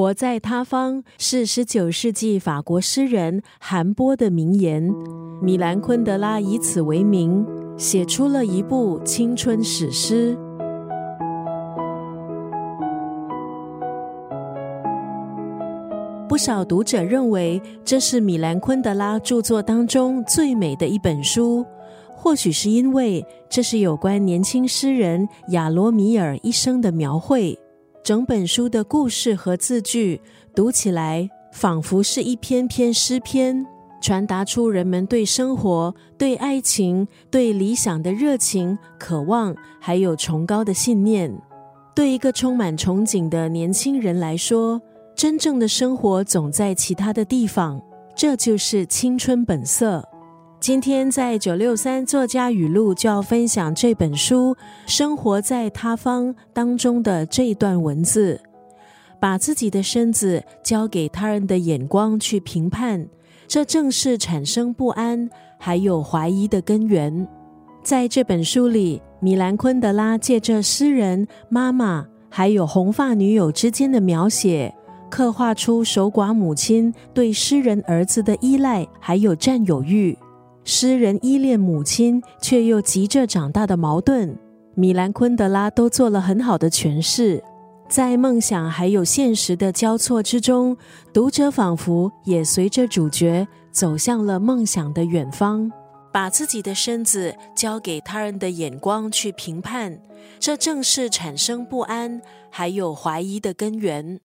活在他方是十九世纪法国诗人韩波的名言。米兰昆德拉以此为名，写出了一部青春史诗。不少读者认为这是米兰昆德拉著作当中最美的一本书，或许是因为这是有关年轻诗人亚罗米尔一生的描绘。整本书的故事和字句读起来，仿佛是一篇篇诗篇，传达出人们对生活、对爱情、对理想的热情、渴望，还有崇高的信念。对一个充满憧憬的年轻人来说，真正的生活总在其他的地方，这就是青春本色。今天在九六三作家语录就要分享这本书《生活在他方》当中的这一段文字：把自己的身子交给他人的眼光去评判，这正是产生不安还有怀疑的根源。在这本书里，米兰昆德拉借着诗人妈妈还有红发女友之间的描写。刻画出守寡母亲对诗人儿子的依赖，还有占有欲；诗人依恋母亲却又急着长大的矛盾。米兰昆德拉都做了很好的诠释。在梦想还有现实的交错之中，读者仿佛也随着主角走向了梦想的远方。把自己的身子交给他人的眼光去评判，这正是产生不安还有怀疑的根源。